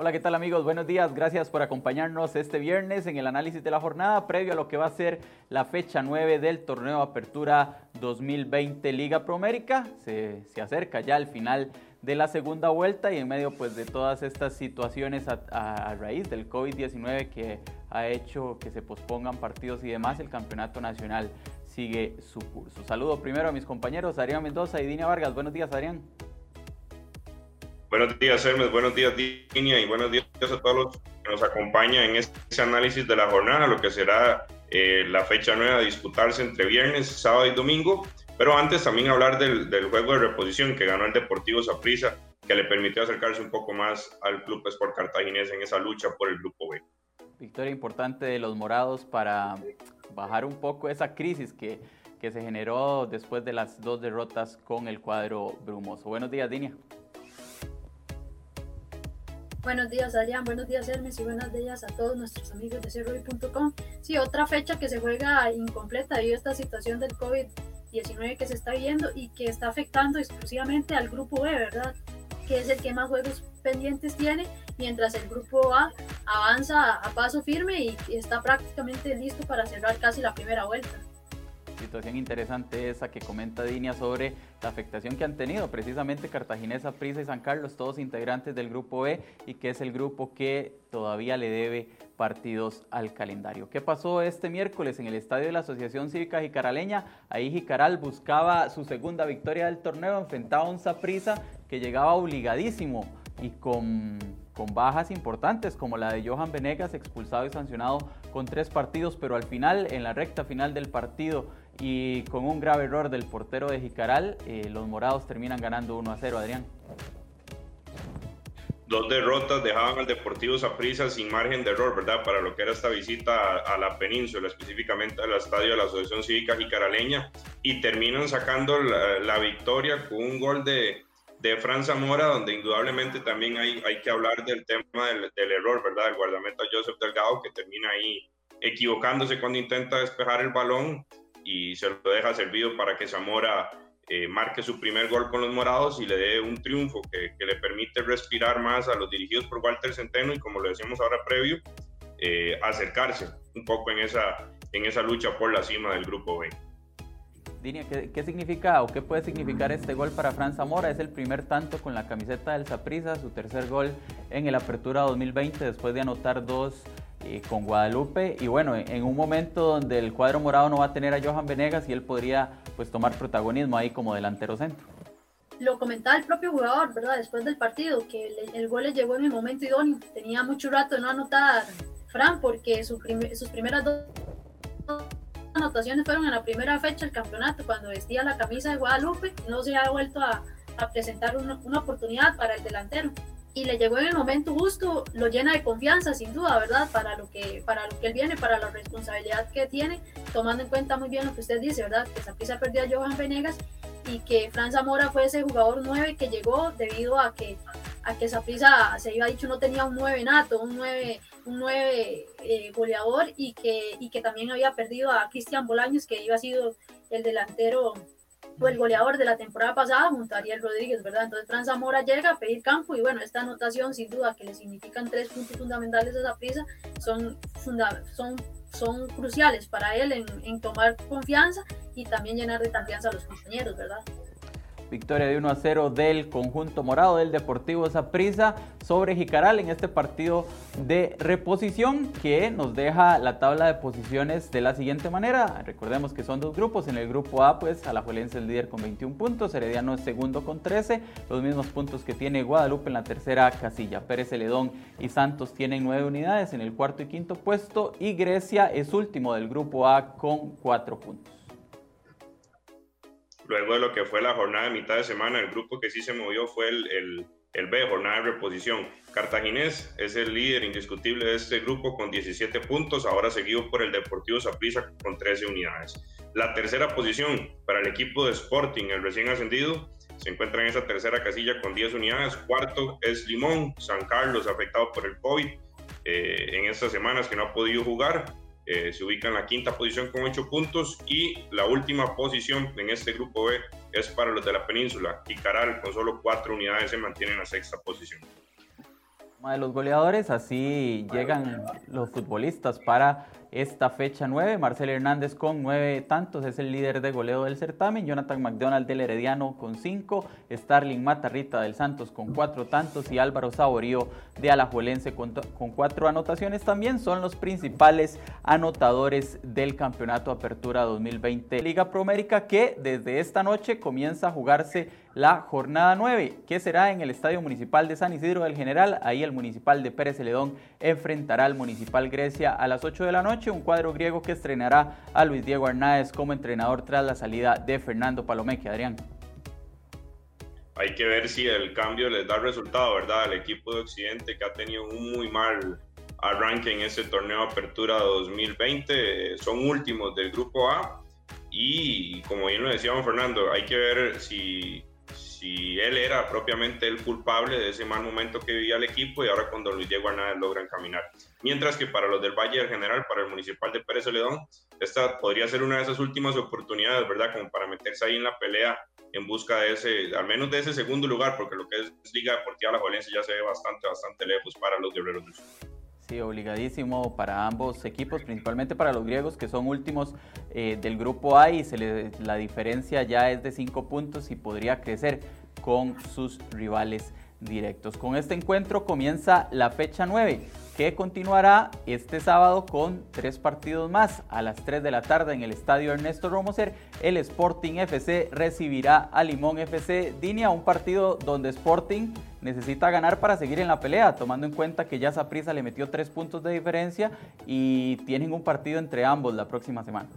Hola, ¿qué tal amigos? Buenos días, gracias por acompañarnos este viernes en el análisis de la jornada previo a lo que va a ser la fecha 9 del torneo Apertura 2020 Liga Promérica. Se, se acerca ya el final de la segunda vuelta y en medio pues de todas estas situaciones a, raíz del COVID-19 que ha hecho que se pospongan partidos y demás, el campeonato nacional sigue su curso. Saludo primero a mis compañeros Adrián Mendoza y Dina Vargas. Buenos días, Adrián. Buenos días, Hermes. Buenos días, Dinia. Y buenos días a todos los que nos acompañan en este análisis de la jornada, lo que será eh, la fecha nueva a disputarse entre viernes, sábado y domingo. Pero antes también hablar del, del juego de reposición que ganó el Deportivo Saprissa, que le permitió acercarse un poco más al Club Sport Cartaginés en esa lucha por el Grupo B. Victoria importante de los morados para bajar un poco esa crisis que, que se generó después de las dos derrotas con el cuadro brumoso. Buenos días, Dinia. Buenos días, Adrián. Buenos días, Hermes. Y buenos días a todos nuestros amigos de cerroy.com. Sí, otra fecha que se juega incompleta debido a esta situación del COVID-19 que se está viendo y que está afectando exclusivamente al grupo B, ¿verdad? Que es el que más juegos pendientes tiene, mientras el grupo A avanza a paso firme y está prácticamente listo para cerrar casi la primera vuelta situación interesante esa que comenta Dinia sobre la afectación que han tenido precisamente Cartaginesa, Prisa y San Carlos, todos integrantes del grupo B y que es el grupo que todavía le debe partidos al calendario. ¿Qué pasó este miércoles en el estadio de la Asociación Cívica Jicaraleña? Ahí Jicaral buscaba su segunda victoria del torneo, enfrentaba a un Saprisa que llegaba obligadísimo y con, con, bajas importantes como la de Johan Venegas, expulsado y sancionado con tres partidos, pero al final, en la recta final del partido, y con un grave error del portero de Jicaral, eh, los morados terminan ganando 1 a 0, Adrián. Dos derrotas dejaban al Deportivo Saprissa sin margen de error, ¿verdad? Para lo que era esta visita a, la península, específicamente al estadio de la Asociación Cívica Jicaraleña, y terminan sacando la, victoria con un gol de, de Fran Zamora, donde indudablemente también hay, hay que hablar del tema del, del error, ¿verdad? El guardameta Joseph Delgado, que termina ahí equivocándose cuando intenta despejar el balón y se lo deja servido para que Zamora eh, marque su primer gol con los morados y le dé un triunfo que, le permite respirar más a los dirigidos por Walter Centeno y como lo decíamos ahora previo, eh, acercarse un poco en esa, en esa lucha por la cima del grupo B. Dinia, ¿qué, significa o qué puede significar este gol para Fran Zamora? Es el primer tanto con la camiseta del Saprissa, su tercer gol en el Apertura 2020 después de anotar dos con Guadalupe y bueno, en un momento donde el cuadro morado no va a tener a Johan Venegas y él podría pues tomar protagonismo ahí como delantero centro. Lo comentaba el propio jugador, ¿verdad? Después del partido, que el, gol le llegó en el momento idóneo. Tenía mucho rato de no anotar Fran porque sus primeras dos anotaciones fueron en la primera fecha del campeonato, cuando vestía la camisa de Guadalupe, no se ha vuelto a, presentar una, una oportunidad para el delantero y le llegó en el momento justo, lo llena de confianza, sin duda, ¿verdad? Para lo que, para lo que él viene, para la responsabilidad que tiene, tomando en cuenta muy bien lo que usted dice, ¿verdad? Que Saprissa perdió a Johan Venegas y que Fran Zamora fue ese jugador 9 que llegó debido a que a que Saprissa se iba dicho no tenía un 9 nato, un 9 un 9 eh, goleador y que y que también había perdido a Cristian Bolaños que iba a sido el delantero fue el goleador de la temporada pasada junto a Ariel Rodríguez, ¿verdad? Entonces Fran Zamora llega a pedir campo y bueno, esta anotación sin duda que le significan tres puntos fundamentales a esa prisa son, son, son cruciales para él en, en tomar confianza y también llenar de confianza a los compañeros, ¿verdad? Victoria de 1 a 0 del conjunto morado del Deportivo Saprissa sobre Jicaral en este partido de reposición que nos deja la tabla de posiciones de la siguiente manera. Recordemos que son dos grupos. En el grupo A, pues Alajuelense es el líder con 21 puntos, Herediano es segundo con 13, los mismos puntos que tiene Guadalupe en la tercera casilla. Pérez Celedón y Santos tienen 9 unidades en el cuarto y quinto puesto y Grecia es último del grupo A con 4 puntos luego de lo que fue la jornada de mitad de semana, el grupo que sí se movió fue el, el, B, jornada de reposición. Cartaginés es el líder indiscutible de este grupo con 17 puntos, ahora seguido por el Deportivo Saprissa con 13 unidades. La tercera posición para el equipo de Sporting, el recién ascendido, se encuentra en esa tercera casilla con 10 unidades. Cuarto es Limón, San Carlos afectado por el COVID eh, en estas semanas que no ha podido jugar. Eh, se ubica en la quinta posición con 8 puntos y la última posición en este grupo B es para los de la península. y Caral con solo 4 unidades se mantiene en la sexta posición. de los goleadores, así llegan los futbolistas para esta fecha 9. Marcel Hernández con 9 tantos es el líder de goleo del certamen. Jonathan McDonald del Herediano con 5. Starling Matarrita del Santos con 4 tantos. Y Álvaro Saborío de Alajuelense con 4 anotaciones. También son los principales anotadores del Campeonato Apertura 2020 Liga Promérica que desde esta noche comienza a jugarse la jornada 9, que será en el Estadio Municipal de San Isidro del General. Ahí el Municipal de Pérez Celedón enfrentará al Municipal Grecia a las 8 de la noche, un cuadro griego que estrenará a Luis Diego Arnáez como entrenador tras la salida de Fernando Palomeque. Adrián. Hay que ver si el cambio les da resultado, ¿verdad? El equipo de Occidente que ha tenido un muy mal arranque en ese torneo Apertura 2020, son últimos del Grupo A y como bien lo decíamos Fernando, hay que ver si si él era propiamente el culpable de ese mal momento que vivía el equipo y ahora cuando Luis Diego Hernández logran caminar. Mientras que para los del Valle del General, para el Municipal de Pérez Celedón, esta podría ser una de esas últimas oportunidades, ¿verdad? Como para meterse ahí en la pelea en busca de ese, al menos de ese segundo lugar, porque lo que es Liga Deportiva La Jolense ya se ve bastante, bastante lejos para los guerreros del sur. Sí, obligadísimo para ambos equipos, principalmente para los griegos que son últimos eh, del grupo A y se la diferencia ya es de 5 puntos y podría crecer con sus rivales directos. Con este encuentro comienza la fecha 9 que continuará este sábado con tres partidos más. A las 3 de la tarde en el estadio Ernesto Romoser, el Sporting FC recibirá a Limón FC Dinia, un partido donde Sporting necesita ganar para seguir en la pelea, tomando en cuenta que ya Saprissa le metió tres puntos de diferencia y tienen un partido entre ambos la próxima semana.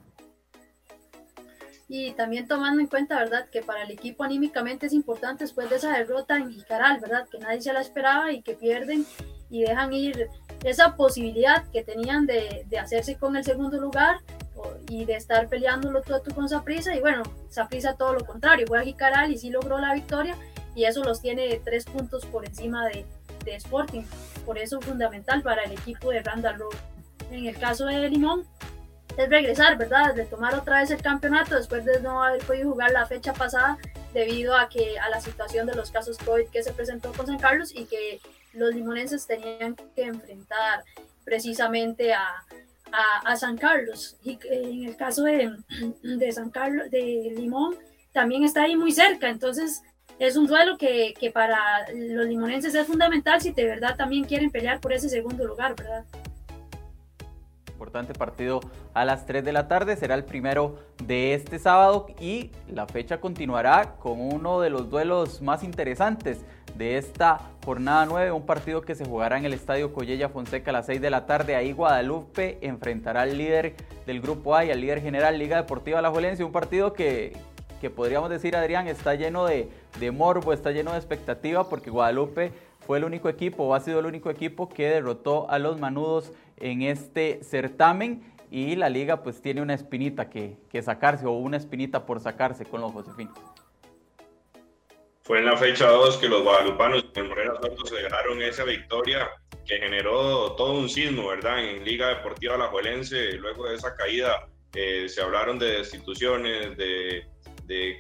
Y también tomando en cuenta, ¿verdad?, que para el equipo anímicamente es importante después de esa derrota en Jicaral, ¿verdad?, que nadie se la esperaba y que pierden y dejan ir esa posibilidad que tenían de, de hacerse con el segundo lugar y de estar peleándolo todo con Saprisa y bueno, Saprisa todo lo contrario, fue a Jicaral y sí logró la victoria y eso los tiene tres puntos por encima de, de Sporting, por eso es fundamental para el equipo de Randall Road. En el caso de Limón, es regresar, ¿verdad? De tomar otra vez el campeonato después de no haber podido jugar la fecha pasada debido a que a la situación de los casos COVID que se presentó con San Carlos y que los limonenses tenían que enfrentar precisamente a, a, San Carlos. Y en el caso de, de, San Carlos, de Limón, también está ahí muy cerca. Entonces, es un duelo que, que para los limonenses es fundamental si de verdad también quieren pelear por ese segundo lugar, ¿verdad? importante partido a las 3 de la tarde. Será el primero de este sábado y la fecha continuará con uno de los duelos más interesantes de esta jornada 9, un partido que se jugará en el Estadio Collella Fonseca a las 6 de la tarde. Ahí Guadalupe enfrentará al líder del Grupo A y al líder general Liga Deportiva La Jolense, un partido que, que podríamos decir, Adrián, está lleno de, de morbo, está lleno de expectativa porque Guadalupe fue el único equipo o ha sido el único equipo que derrotó a los manudos en este certamen y la liga pues tiene una espinita que, sacarse o una espinita por sacarse con los Josefinos. Fue en la fecha 2 que los guadalupanos en Morena Soto se dejaron esa victoria que generó todo un sismo, ¿verdad? En Liga Deportiva Alajuelense, luego de esa caída eh, se hablaron de destituciones, de,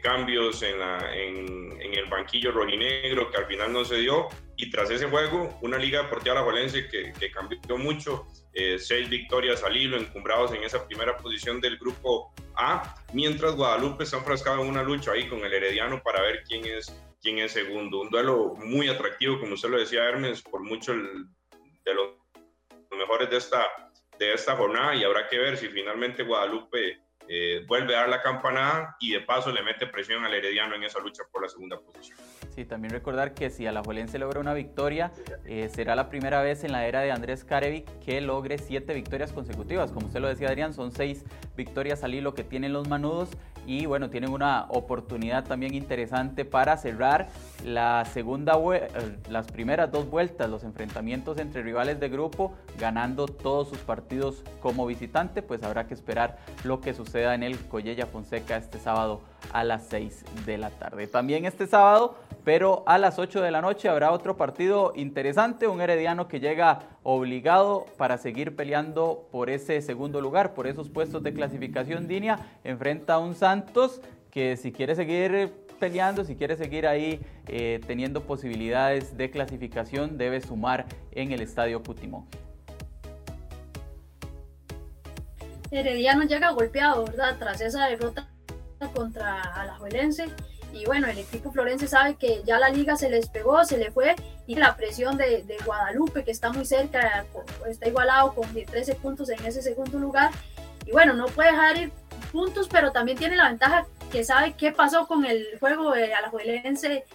cambios en, la, en, el banquillo rolinegro que al final no se dio y tras ese juego una Liga Deportiva Alajuelense que, que cambió mucho eh, seis victorias al hilo, encumbrados en esa primera posición del grupo A, mientras Guadalupe está enfrascado en una lucha ahí con el Herediano para ver quién es, quién es segundo. Un duelo muy atractivo, como usted lo decía, Hermes, por mucho de los mejores de esta, de esta jornada y habrá que ver si finalmente Guadalupe eh, vuelve a dar la campanada y de paso le mete presión al Herediano en esa lucha por la segunda posición. Sí, también recordar que si Alajuelense logra una victoria, eh, será la primera vez en la era de Andrés Carevic que logre siete victorias consecutivas. Como usted lo decía, Adrián, son seis victorias al hilo que tienen los manudos y bueno, tienen una oportunidad también interesante para cerrar la segunda eh, las primeras dos vueltas, los enfrentamientos entre rivales de grupo, ganando todos sus partidos como visitante, pues habrá que esperar lo que suceda en el Collella Fonseca este sábado a las 6 de la tarde. También este sábado, pero a las 8 de la noche habrá otro partido interesante, un herediano que llega obligado para seguir peleando por ese segundo lugar, por esos puestos de clasificación línea, enfrenta a un Santos que si quiere seguir peleando, si quiere seguir ahí eh, teniendo posibilidades de clasificación, debe sumar en el estadio Cutimón. Herediano llega golpeado, ¿verdad? Tras esa derrota contra Alajuelense. Y bueno, el equipo florense sabe que ya la liga se les pegó, se le fue. Y la presión de, de Guadalupe, que está muy cerca, está igualado con 13 puntos en ese segundo lugar. Y bueno, no puede dejar ir puntos, pero también tiene la ventaja que sabe qué pasó con el juego de Alajuelense,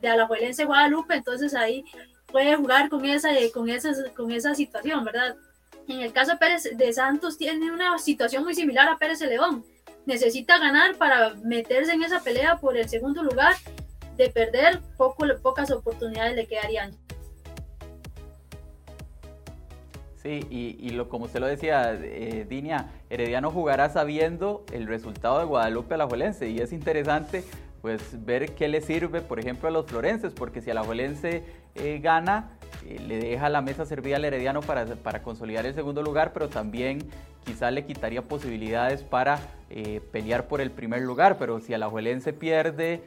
de Alajuelense Guadalupe, entonces ahí puede jugar con esa, con esa, con esa situación, ¿verdad? En el caso de Pérez de Santos tiene una situación muy similar a Pérez de León. Necesita ganar para meterse en esa pelea por el segundo lugar. De perder, poco, pocas oportunidades le quedarían. Sí, y, lo, como usted lo decía, eh, Dinia, Herediano jugará sabiendo el resultado de Guadalupe Alajuelense y es interesante pues ver qué le sirve, por ejemplo, a los florenses, porque si Alajuelense eh, gana, eh, le deja la mesa servida al Herediano para, para, consolidar el segundo lugar, pero también quizá le quitaría posibilidades para eh, pelear por el primer lugar, pero si Alajuelense pierde,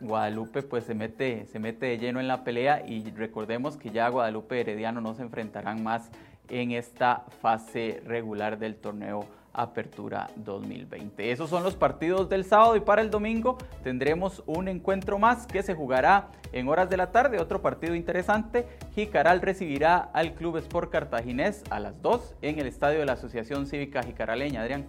Guadalupe pues se mete, se mete de lleno en la pelea. Y recordemos que ya Guadalupe y Herediano no se enfrentarán más en esta fase regular del torneo Apertura 2020. Esos son los partidos del sábado y para el domingo tendremos un encuentro más que se jugará en horas de la tarde. Otro partido interesante. Jicaral recibirá al Club Sport Cartaginés a las 2 en el estadio de la Asociación Cívica Jicaraleña. Adrián.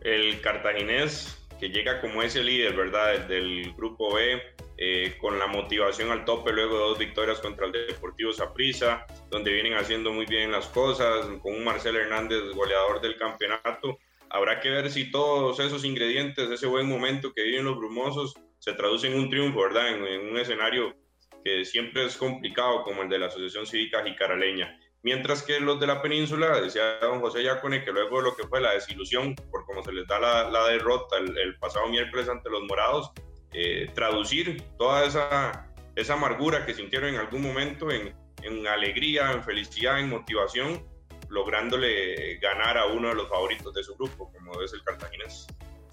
El Cartaginés que llega como ese líder, ¿verdad? Del grupo B, eh, con la motivación al tope luego dos victorias contra el Deportivo Saprissa, donde vienen haciendo muy bien las cosas, con un Marcel Hernández goleador del campeonato. Habrá que ver si todos esos ingredientes, ese buen momento que viven los brumosos, se traducen en un triunfo, ¿verdad? En, un escenario que siempre es complicado como el de la Asociación Cívica Jicaraleña. Mientras que los de la península, decía don José Yacone, que luego lo que fue la desilusión por cómo se les da la, derrota el, pasado miércoles ante los morados, eh, traducir toda esa, esa amargura que sintieron en algún momento en, en alegría, en felicidad, en motivación, lográndole ganar a uno de los favoritos de su grupo, como es el cartaginés.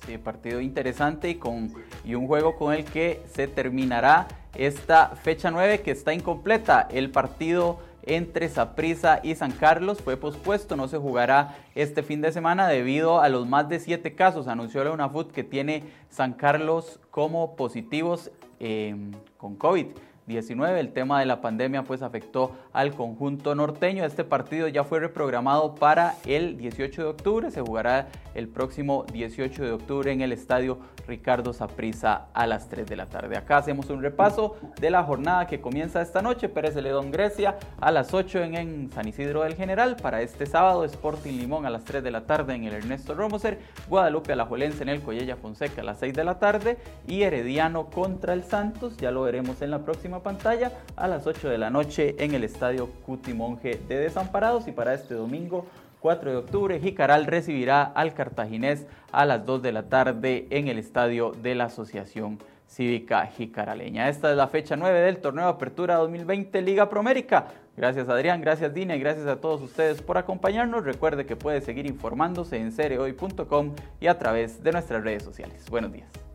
Sí, partido interesante y, con, y un juego con el que se terminará esta fecha 9 que está incompleta. El partido entre Saprissa y San Carlos fue pospuesto, no se jugará este fin de semana debido a los más de siete casos, anunció la UNAFUT que tiene San Carlos como positivos eh, con COVID. 19. El tema de la pandemia pues afectó al conjunto norteño. Este partido ya fue reprogramado para el 18 de octubre. Se jugará el próximo 18 de octubre en el estadio Ricardo Saprissa a las 3 de la tarde. Acá hacemos un repaso de la jornada que comienza esta noche. Pérez Celedón Grecia a las 8 en, San Isidro del General. Para este sábado Sporting Limón a las 3 de la tarde en el Ernesto Romoser. Guadalupe Alajuelense en el Coyella Fonseca a las 6 de la tarde. Y Herediano contra el Santos. Ya lo veremos en la próxima pantalla a las 8 de la noche en el estadio Cuti Monje de Desamparados. Y para este domingo 4 de octubre, Jicaral recibirá al cartaginés a las 2 de la tarde en el estadio de la Asociación Cívica Jicaraleña. Esta es la fecha 9 del torneo Apertura 2020 Liga Promérica. Gracias Adrián, gracias Dina y gracias a todos ustedes por acompañarnos. Recuerde que puede seguir informándose en cereoy.com y a través de nuestras redes sociales. Buenos días.